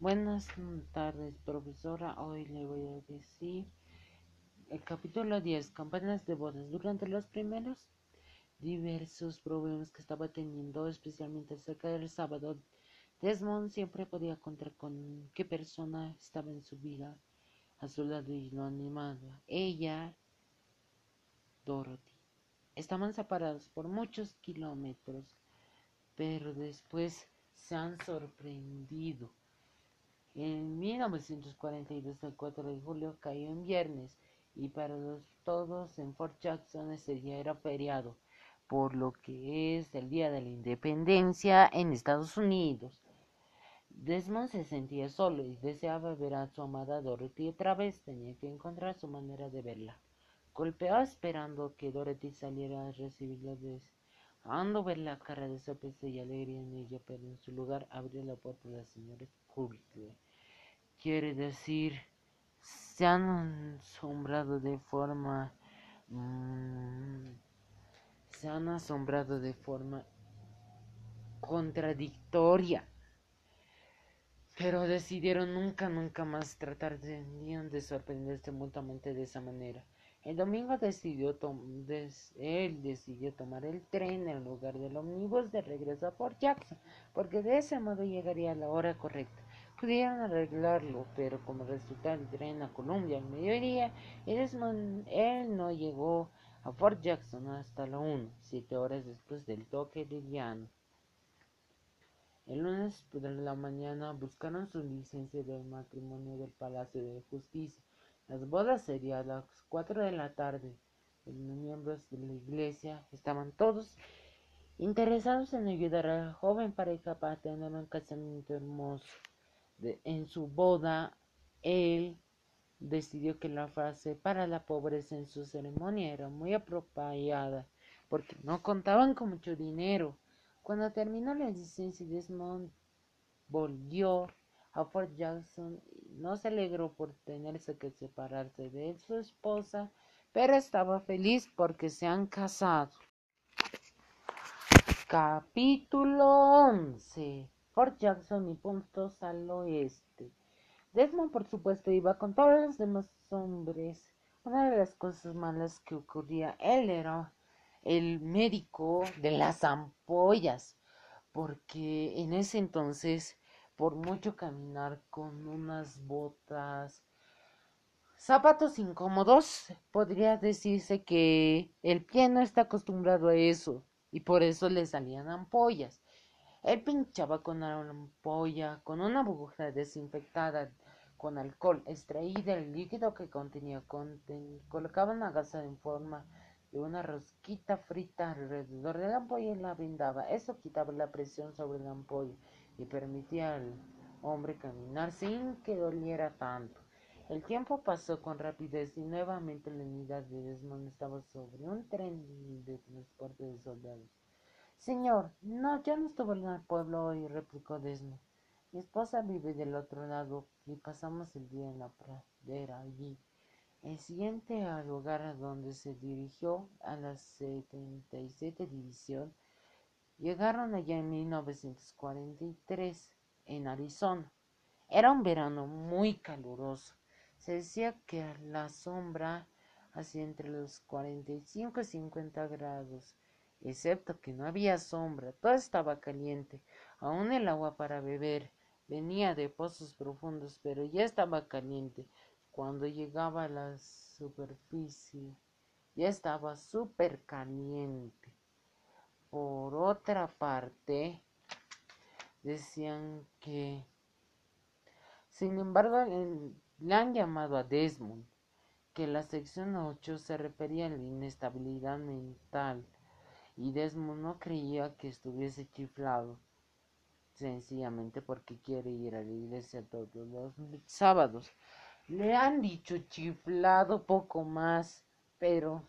Buenas tardes, profesora. Hoy le voy a decir el capítulo 10, campanas de bodas. Durante los primeros diversos problemas que estaba teniendo, especialmente cerca del sábado, Desmond siempre podía contar con qué persona estaba en su vida a su lado y lo animaba. Ella, Dorothy. Estaban separados por muchos kilómetros, pero después se han sorprendido. En 1942, el 4 de julio, cayó en viernes y para todos en Fort Jackson ese día era feriado, por lo que es el Día de la Independencia en Estados Unidos. Desmond se sentía solo y deseaba ver a su amada Dorothy otra vez. Tenía que encontrar su manera de verla. Golpeó esperando que Dorothy saliera a recibirla, deseando ver la cara de sorpresa y alegría en ella, pero en su lugar abrió la puerta la señora quiere decir se han asombrado de forma mm, se han asombrado de forma contradictoria pero decidieron nunca nunca más tratar de, de sorprenderse mutuamente de esa manera el domingo decidió él decidió tomar el tren en lugar del ómnibus de regreso a Port Jackson, porque de ese modo llegaría a la hora correcta. Pudieron arreglarlo, pero como resultado el tren a Columbia al mediodía, él no llegó a Fort Jackson hasta la 1, siete horas después del toque de llano. El lunes por la mañana buscaron su licencia del matrimonio del Palacio de Justicia. Las bodas serían a las 4 de la tarde. Los miembros de la iglesia estaban todos interesados en ayudar a la joven pareja para tener un casamiento hermoso en su boda, él decidió que la frase para la pobreza en su ceremonia era muy apropiada, porque no contaban con mucho dinero. Cuando terminó la licencia, Desmond volvió a Fort Jackson y no se alegró por tenerse que separarse de su esposa, pero estaba feliz porque se han casado. Capítulo 11 Fort Jackson y puntos al oeste. Desmond, por supuesto, iba con todos los demás hombres. Una de las cosas malas que ocurría, él era el médico de las ampollas, porque en ese entonces, por mucho caminar con unas botas, zapatos incómodos, podría decirse que el pie no está acostumbrado a eso y por eso le salían ampollas. Él pinchaba con una ampolla, con una aguja desinfectada con alcohol, extraída el líquido que contenía, colocaba una gasa en forma de una rosquita frita alrededor de la ampolla y la brindaba. Eso quitaba la presión sobre la ampolla y permitía al hombre caminar sin que doliera tanto. El tiempo pasó con rapidez y nuevamente la unidad de Desmond estaba sobre un tren de transporte de soldados. Señor, no, yo no estuve en el pueblo hoy, replicó Desmond. Mi esposa vive del otro lado y pasamos el día en la pradera allí. El siguiente al lugar a donde se dirigió a la 77 División, llegaron allá en 1943, en Arizona. Era un verano muy caluroso. Se decía que la sombra hacía entre los 45 y 50 grados excepto que no había sombra, todo estaba caliente, aun el agua para beber venía de pozos profundos, pero ya estaba caliente. Cuando llegaba a la superficie, ya estaba súper caliente. Por otra parte, decían que, sin embargo, le han llamado a Desmond, que la sección 8 se refería a la inestabilidad mental y Desmond no creía que estuviese chiflado, sencillamente porque quiere ir a la iglesia todos los sábados. Le han dicho chiflado poco más, pero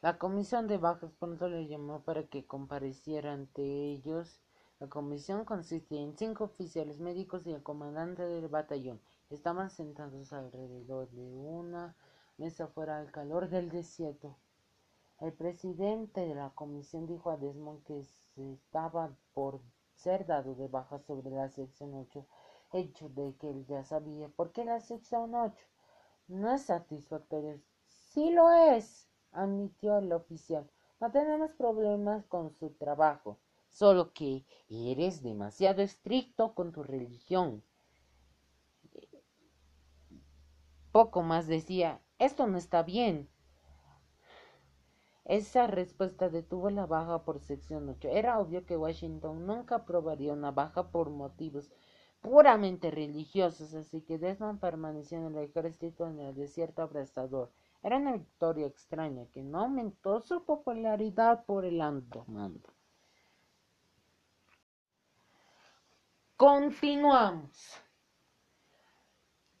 la comisión de bajas pronto le llamó para que compareciera ante ellos. La comisión consiste en cinco oficiales médicos y el comandante del batallón. Estaban sentados alrededor de una mesa fuera al calor del desierto. El presidente de la comisión dijo a Desmond que se estaba por ser dado de baja sobre la sección 8, hecho de que él ya sabía por qué la sección 8 no es satisfactoria. Sí lo es, admitió el oficial. No tenemos problemas con su trabajo, solo que eres demasiado estricto con tu religión. Poco más decía, esto no está bien. Esa respuesta detuvo la baja por sección 8. Era obvio que Washington nunca aprobaría una baja por motivos puramente religiosos, así que Desmond permaneció en el ejército en el desierto abrasador. Era una victoria extraña que no aumentó su popularidad por el alto mando. Continuamos.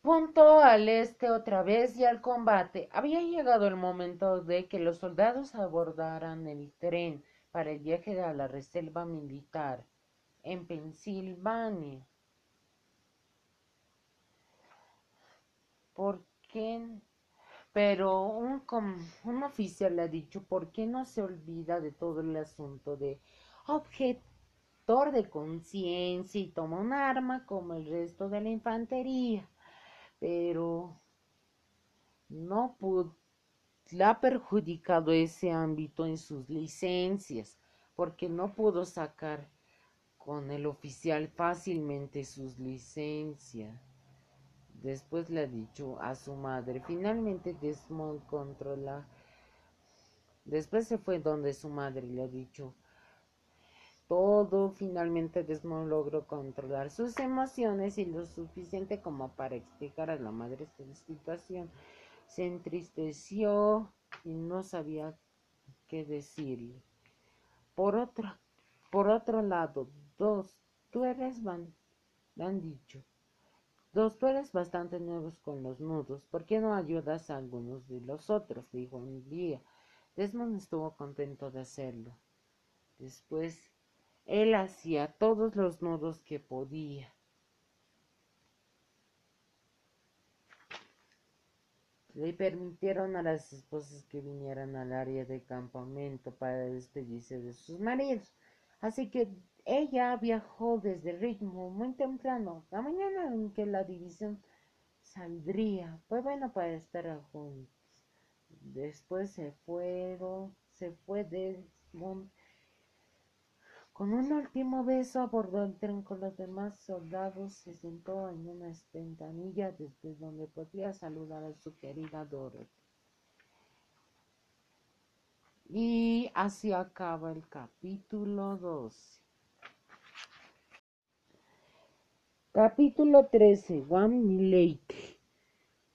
Punto al este otra vez y al combate. Había llegado el momento de que los soldados abordaran el tren para el viaje a la reserva militar en Pensilvania. ¿Por qué? Pero un, un oficial le ha dicho, ¿por qué no se olvida de todo el asunto de objetor de conciencia y toma un arma como el resto de la infantería? Pero no le ha perjudicado ese ámbito en sus licencias, porque no pudo sacar con el oficial fácilmente sus licencias. Después le ha dicho a su madre. Finalmente Desmond controla. Después se fue donde su madre le ha dicho todo, finalmente Desmond logró controlar sus emociones y lo suficiente como para explicar a la madre su situación. Se entristeció y no sabía qué decirle. Por otro, por otro lado, dos, tú eres van, han dicho. Dos, tú eres bastante nuevos con los nudos. ¿Por qué no ayudas a algunos de los otros? Dijo un día. Desmond estuvo contento de hacerlo. Después él hacía todos los nudos que podía. Le permitieron a las esposas que vinieran al área de campamento para despedirse de sus maridos. Así que ella viajó desde ritmo muy temprano, la mañana en que la división saldría. Fue bueno para estar juntos. Después se fueron, se fue Desmond con un último beso abordó el tren con los demás soldados, se sentó en una ventanilla desde donde podía saludar a su querida Dorothy. Y así acaba el capítulo 12. Capítulo 13. One Lake.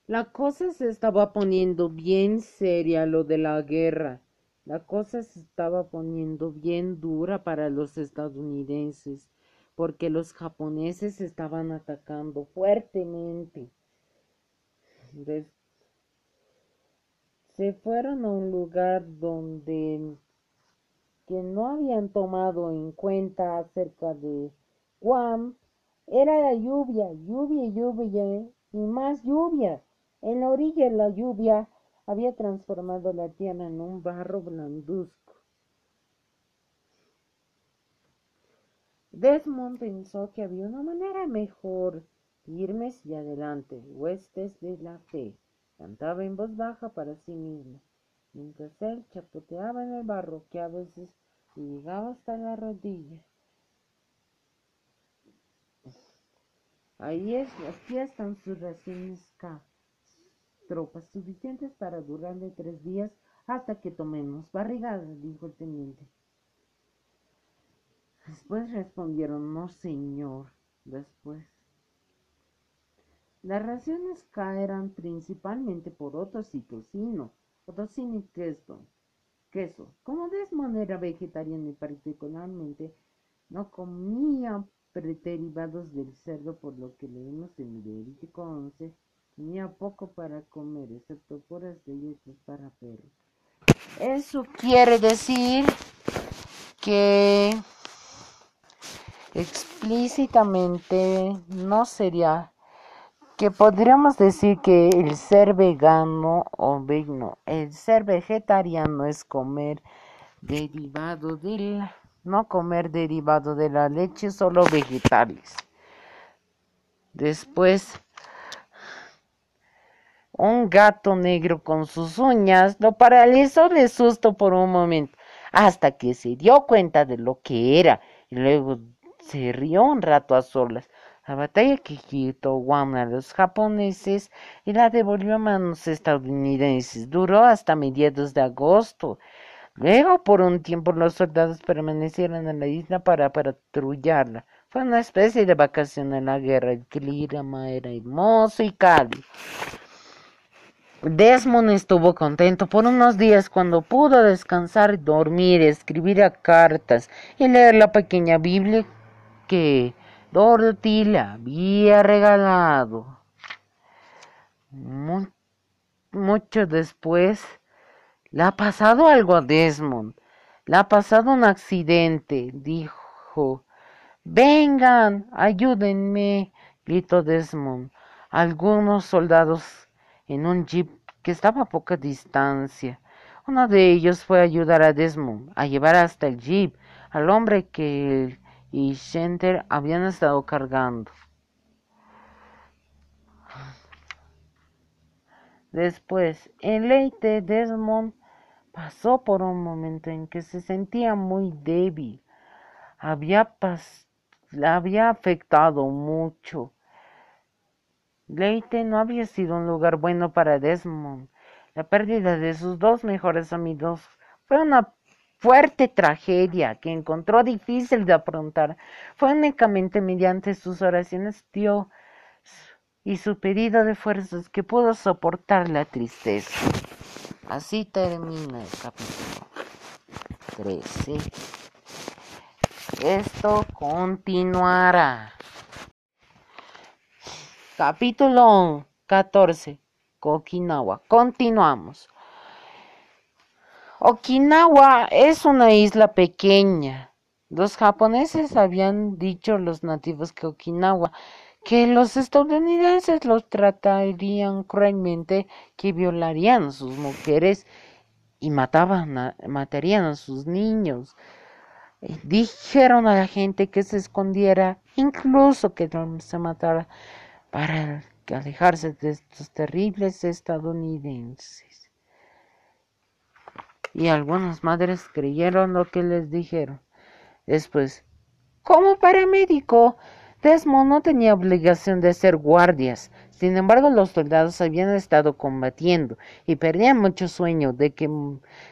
La cosa se estaba poniendo bien seria lo de la guerra. La cosa se estaba poniendo bien dura para los estadounidenses porque los japoneses estaban atacando fuertemente. se fueron a un lugar donde que no habían tomado en cuenta acerca de Guam era la lluvia, lluvia, lluvia y más lluvia. En la orilla de la lluvia había transformado la tierra en un barro blanduzco. Desmond pensó que había una manera mejor, firmes y adelante, huestes de la fe. Cantaba en voz baja para sí mismo, mientras él chapoteaba en el barro que a veces llegaba hasta la rodilla. Ahí es, aquí están sus raciones K tropas suficientes para durarle tres días hasta que tomemos barrigada, dijo el teniente. Después respondieron, no señor. Después. Las raciones caerán principalmente por otros y tocino, tocino y queso. queso. Como Desmond era vegetariano y particularmente no comía derivados del cerdo, por lo que leemos en Levítico 11, Tenía poco para comer, excepto puras galletas para perros. Eso quiere decir que explícitamente no sería que podríamos decir que el ser vegano o vegano, el ser vegetariano es comer derivado del no comer derivado de la leche, solo vegetales. Después, un gato negro con sus uñas lo paralizó de susto por un momento, hasta que se dio cuenta de lo que era, y luego se rió un rato a solas. La batalla que quitó Guam a los japoneses y la devolvió a manos estadounidenses duró hasta mediados de agosto. Luego, por un tiempo, los soldados permanecieron en la isla para patrullarla. Fue una especie de vacación en la guerra. El clima era hermoso y cálido. Desmond estuvo contento por unos días cuando pudo descansar, dormir, escribir cartas y leer la pequeña Biblia que Dorothy le había regalado. mucho después, le ha pasado algo a Desmond. Le ha pasado un accidente, dijo. Vengan, ayúdenme, gritó Desmond. Algunos soldados en un jeep que estaba a poca distancia. Uno de ellos fue a ayudar a Desmond a llevar hasta el jeep al hombre que él y Shenter habían estado cargando. Después, en Leite, Desmond pasó por un momento en que se sentía muy débil. Había había afectado mucho Leite no había sido un lugar bueno para Desmond. La pérdida de sus dos mejores amigos fue una fuerte tragedia que encontró difícil de afrontar. Fue únicamente mediante sus oraciones Dios y su pedido de fuerzas que pudo soportar la tristeza. Así termina el capítulo 13. Esto continuará. Capítulo 14. Okinawa. Continuamos. Okinawa es una isla pequeña. Los japoneses habían dicho los nativos que Okinawa que los estadounidenses los tratarían cruelmente, que violarían a sus mujeres y mataban matarían a sus niños. Dijeron a la gente que se escondiera, incluso que se matara para alejarse de estos terribles estadounidenses. Y algunas madres creyeron lo que les dijeron. Después, como paramédico, Desmond no tenía obligación de ser guardias. Sin embargo, los soldados habían estado combatiendo y perdían mucho sueño, de que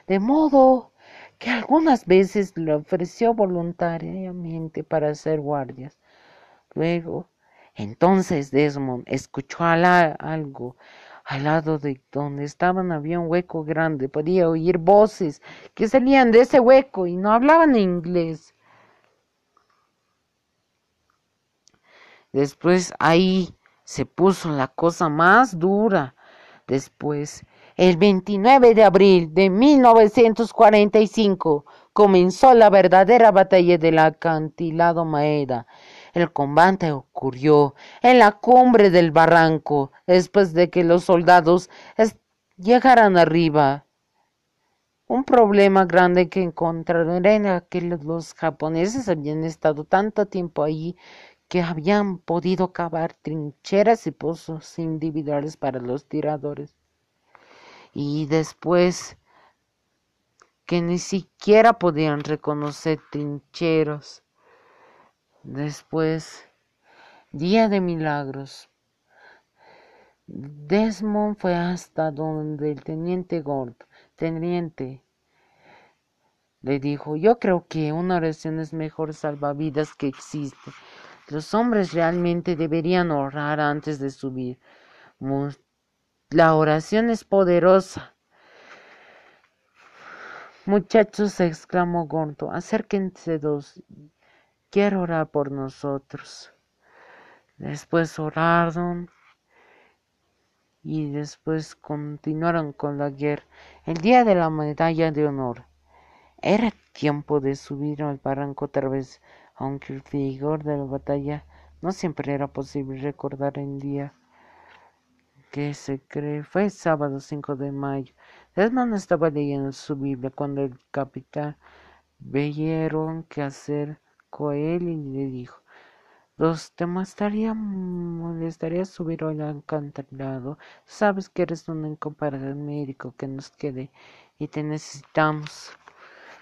de modo que algunas veces le ofreció voluntariamente para ser guardias. Luego, entonces Desmond escuchó algo. Al lado de donde estaban había un hueco grande. Podía oír voces que salían de ese hueco y no hablaban inglés. Después ahí se puso la cosa más dura. Después, el 29 de abril de 1945, comenzó la verdadera batalla del acantilado Maeda. El combate ocurrió en la cumbre del barranco, después de que los soldados llegaran arriba. Un problema grande que encontraron era que los japoneses habían estado tanto tiempo allí que habían podido cavar trincheras y pozos individuales para los tiradores. Y después que ni siquiera podían reconocer trincheros Después, día de milagros. Desmond fue hasta donde el teniente Gord, teniente, le dijo, yo creo que una oración es mejor salvavidas que existe. Los hombres realmente deberían orar antes de subir. La oración es poderosa. Muchachos, exclamó Gordo, acérquense dos quiero orar por nosotros. Después oraron y después continuaron con la guerra. El día de la medalla de honor. Era tiempo de subir al barranco otra vez, aunque el vigor de la batalla no siempre era posible recordar el día que se cree. Fue sábado 5 de mayo. Desmond estaba leyendo su Biblia cuando el capitán vieron qué hacer con él y le dijo Dos, te molestaría, subir hoy al acantilado. Sabes que eres un incomparable médico que nos quede y te necesitamos.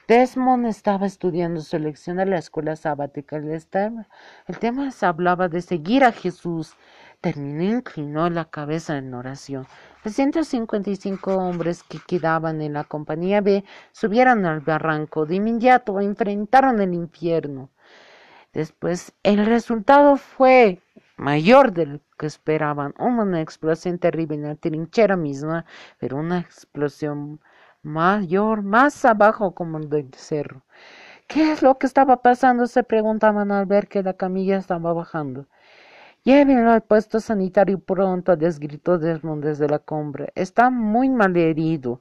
Desmond estaba estudiando su lección de la escuela sabática. El tema se hablaba de seguir a Jesús. Terminó inclinó la cabeza en oración. Los 155 hombres que quedaban en la compañía B subieron al barranco. De inmediato enfrentaron el infierno. Después, el resultado fue mayor de lo que esperaban. Una explosión terrible en la trinchera misma, pero una explosión mayor más abajo como el del cerro. ¿Qué es lo que estaba pasando? se preguntaban al ver que la camilla estaba bajando. Llévenlo al puesto sanitario pronto, les gritó Desmond desde la cumbre. Está muy mal herido.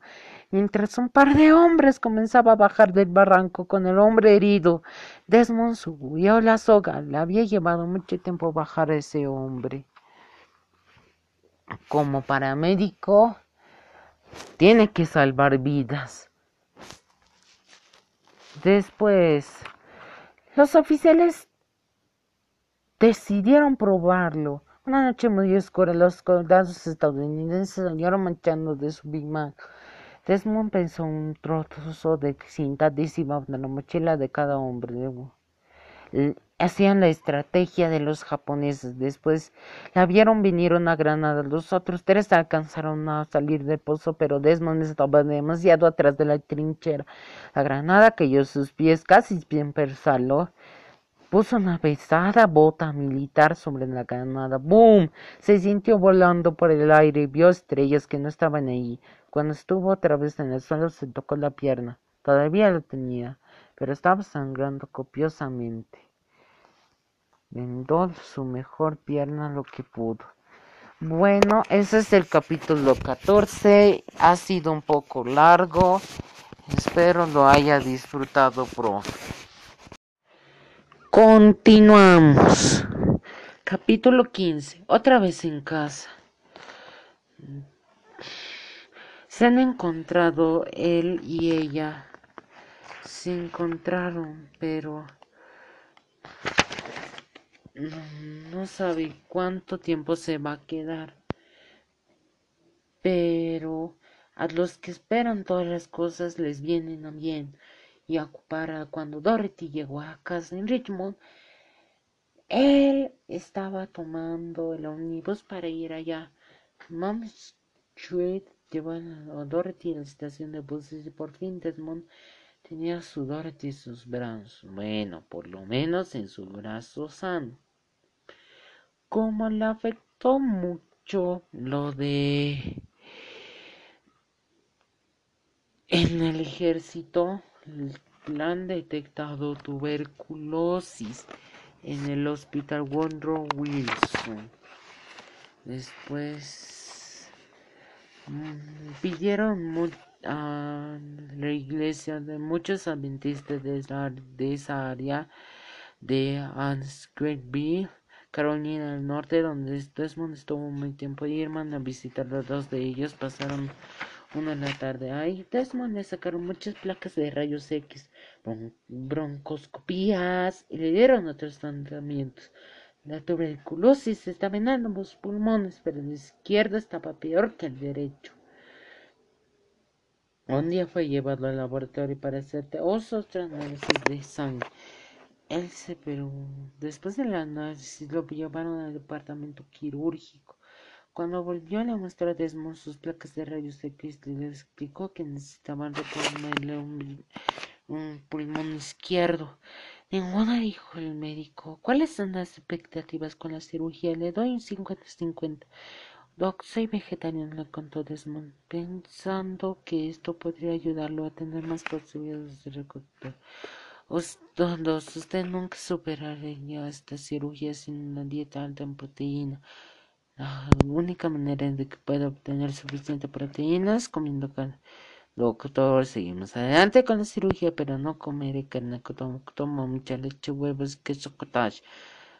Mientras un par de hombres comenzaba a bajar del barranco con el hombre herido, Desmond subió la soga. Le había llevado mucho tiempo bajar a ese hombre. Como paramédico, tiene que salvar vidas. Después, los oficiales decidieron probarlo. Una noche muy oscura, los soldados estadounidenses salieron manchando de su Big Mac. Desmond pensó un trozo de cinta adhesiva en la mochila de cada hombre. Hacían la estrategia de los japoneses. Después la vieron venir una granada. Los otros tres alcanzaron a salir del pozo, pero Desmond estaba demasiado atrás de la trinchera. La granada cayó a sus pies, casi bien persaló puso una pesada bota militar sobre la granada. ¡Boom! Se sintió volando por el aire y vio estrellas que no estaban ahí. Cuando estuvo otra vez en el suelo se tocó la pierna. Todavía lo tenía, pero estaba sangrando copiosamente. Vendó su mejor pierna lo que pudo. Bueno, ese es el capítulo 14. Ha sido un poco largo. Espero lo haya disfrutado, profe. Continuamos. Capítulo 15. Otra vez en casa. Se han encontrado él y ella. Se encontraron, pero no, sabe cuánto tiempo se va a quedar. Pero a los que esperan todas las cosas les vienen a bien y ocupara cuando Dorothy llegó a casa en Richmond, él estaba tomando el ómnibus para ir allá. Mom Street llevó a Dorothy la estación de buses y por fin Desmond tenía a su Dorothy en sus brazos. Bueno, por lo menos en su brazo sano. Como le afectó mucho lo de en el ejército el plan detectado tuberculosis en el hospital Woodrow Wilson. Después pidieron a la iglesia de muchos adventistas de esa, área de Anscreville, Carolina del Norte, donde Desmond estuvo muy tiempo y hermano a visitar. Los dos de ellos pasaron una en la tarde. Ahí Desmond le sacaron muchas placas de rayos X, broncoscopías y le dieron otros tratamientos. La tuberculosis estaba en ambos pulmones, pero el izquierdo estaba peor que el derecho. Un día fue llevado al laboratorio para hacer otros análisis de sangre. Él se, pero después del análisis lo llevaron al departamento quirúrgico. Cuando volvió le mostró a Desmond sus placas de rayos X y le explicó que necesitaban reponerle un pulmón izquierdo. Ninguna, dijo el médico. ¿Cuáles son las expectativas con la cirugía? Le doy un 50-50. Doc, soy vegetariano, le contó Desmond, pensando que esto podría ayudarlo a tener más posibilidades de recuperar. usted nunca superaría esta cirugía sin una dieta alta en proteína. La única manera de que pueda obtener suficiente proteínas comiendo carne. Doctor, seguimos adelante con la cirugía, pero no comeré carne. Tomo, tomo mucha leche, huevos, queso, cottage.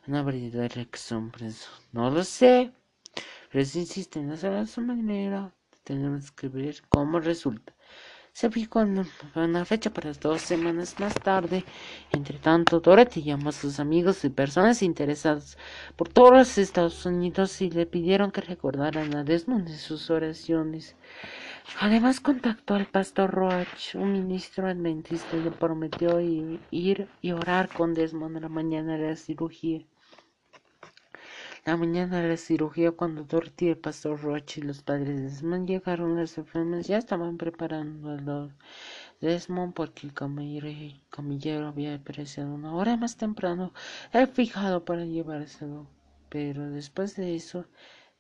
Una variedad de preso. No lo sé. Pero si insisten en hacer a su manera, tenemos que ver cómo resulta. Se fijó en una fecha para dos semanas más tarde. Entre tanto, Dorothy llamó a sus amigos y personas interesadas por todos los Estados Unidos y le pidieron que recordaran a Desmond en sus oraciones. Además contactó al pastor Roach, un ministro adventista, y le prometió ir y orar con Desmond la mañana de la cirugía. La mañana de la cirugía, cuando Dorothy, el pastor Roach y los padres de Desmond llegaron, las enfermas ya estaban preparando a Desmond porque el camillero había aparecido una hora más temprano, el fijado para llevárselo. Pero después de eso,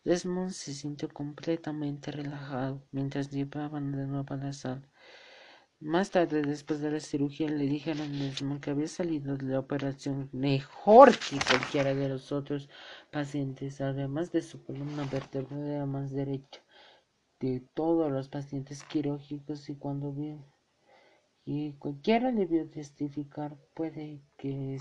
Desmond se sintió completamente relajado mientras llevaban de nuevo a la sala. Más tarde, después de la cirugía, le dijeron a Desmond que había salido de la operación mejor que cualquiera de los otros pacientes, además de su columna vertebral más derecha de todos los pacientes quirúrgicos y cuando vio y cualquiera debió testificar puede que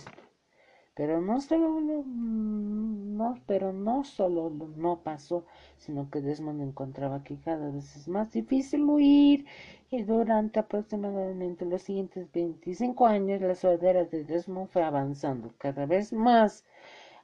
pero no solo no, pero no solo no pasó, sino que Desmond encontraba que cada vez es más difícil huir y durante aproximadamente los siguientes 25 años la sordera de Desmond fue avanzando cada vez más.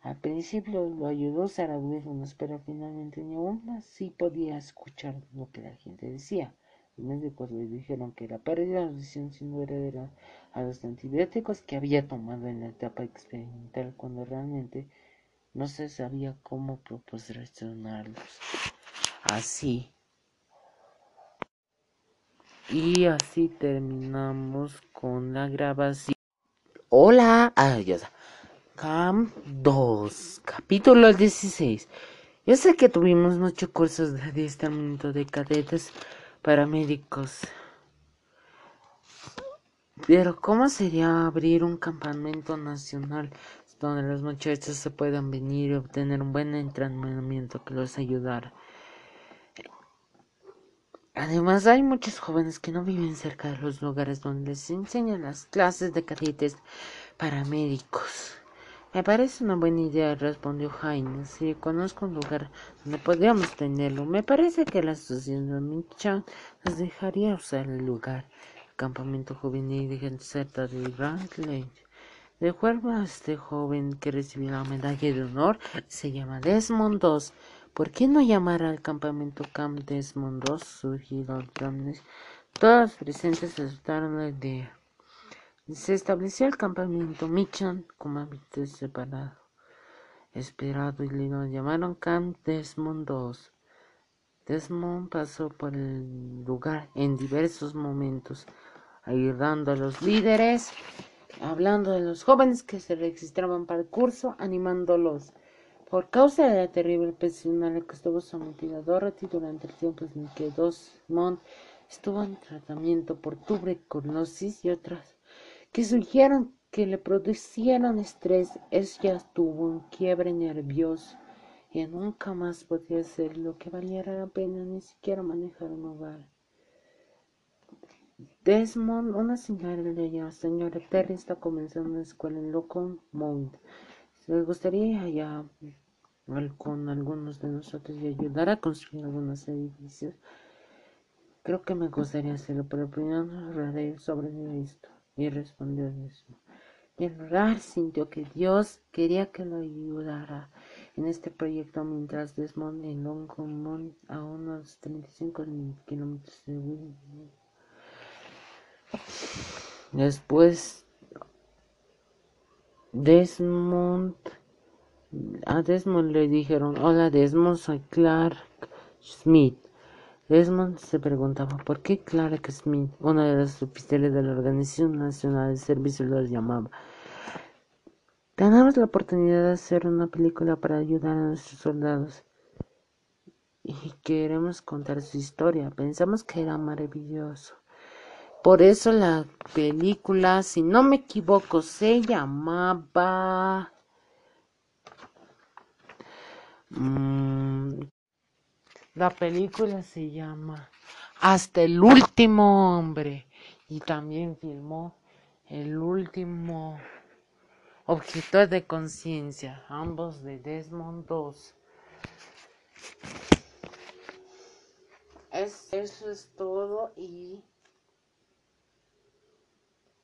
Al principio lo ayudó usar audífonos, pero finalmente ni aún así podía escuchar lo que la gente decía. Los médicos le dijeron que la pérdida de audición sin duda era a los antibióticos que había tomado en la etapa experimental cuando realmente no se sabía cómo proporcionarlos. Así. Y así terminamos con la grabación. Hola, ah, ya Cam 2, capítulo 16. Yo sé que tuvimos muchos cursos de adiestramiento de cadetes paramédicos. Pero ¿cómo sería abrir un campamento nacional donde los muchachos se puedan venir y obtener un buen entrenamiento que los ayudara? Además, hay muchos jóvenes que no viven cerca de los lugares donde les enseñan las clases de cadetes paramédicos. Me parece una buena idea, respondió Jaime. Si conozco un lugar donde podríamos tenerlo, me parece que la asociación de Michan nos dejaría usar el lugar campamento juvenil de Z de Bradley. De a este joven que recibió la medalla de honor, se llama Desmond II. ¿Por qué no llamar al campamento Camp Desmond II? Sugirió Todos los presentes aceptaron la idea. Se estableció el campamento Michan como hábito separado. Esperado y lo llamaron Camp Desmond II. Desmond pasó por el lugar en diversos momentos ayudando a los líderes, hablando de los jóvenes que se registraban para el curso, animándolos. Por causa de la terrible presión a la que estuvo sometida Dorothy durante el tiempo en que Desmond estuvo en tratamiento por tuberculosis y otras que surgieron que le producieron estrés, ella tuvo un quiebre nervioso y nunca más podía hacer lo que valiera la pena ni siquiera manejar un hogar. Desmond, una señora de la señora Terry, está comenzando una escuela en Locon Mount. ¿Les gustaría allá con algunos de nosotros y ayudar a construir algunos edificios? Creo que me gustaría hacerlo, pero primero hablaré sobre esto. Y respondió Desmond. Y el orar sintió que Dios quería que lo ayudara en este proyecto mientras Desmond en Longmont a unos 35 kilómetros de Wilmington Después Desmond a Desmond le dijeron, hola Desmond, soy Clark Smith. Desmond se preguntaba por qué Clark Smith, una de las oficiales de la Organización Nacional de Servicios, los llamaba. Tenemos la oportunidad de hacer una película para ayudar a nuestros soldados y queremos contar su historia. Pensamos que era maravilloso. Por eso la película, si no me equivoco, se llamaba... Mm, la película se llama Hasta el último hombre y también filmó El último objeto de conciencia, ambos de Desmond II. eso es todo y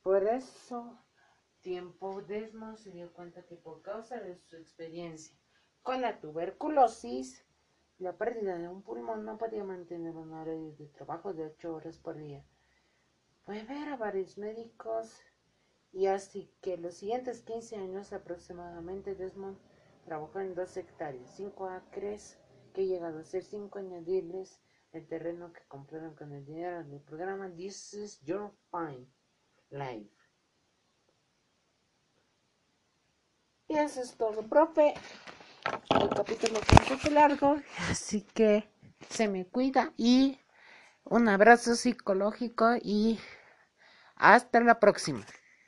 Por eso, tiempo Desmond se dio cuenta que por causa de su experiencia con la tuberculosis, la pérdida de un pulmón no podía mantener un horario de trabajo de 8 horas por día. Fue ver a varios médicos y así que los siguientes 15 años aproximadamente Desmond trabajó en dos hectáreas, 5 acres que llegado a ser 5 añadirles el terreno que compraron con el dinero del programa This is Your Fine Y eso es todo, profe. El capítulo fue un poco largo, así que se me cuida y un abrazo psicológico y hasta la próxima.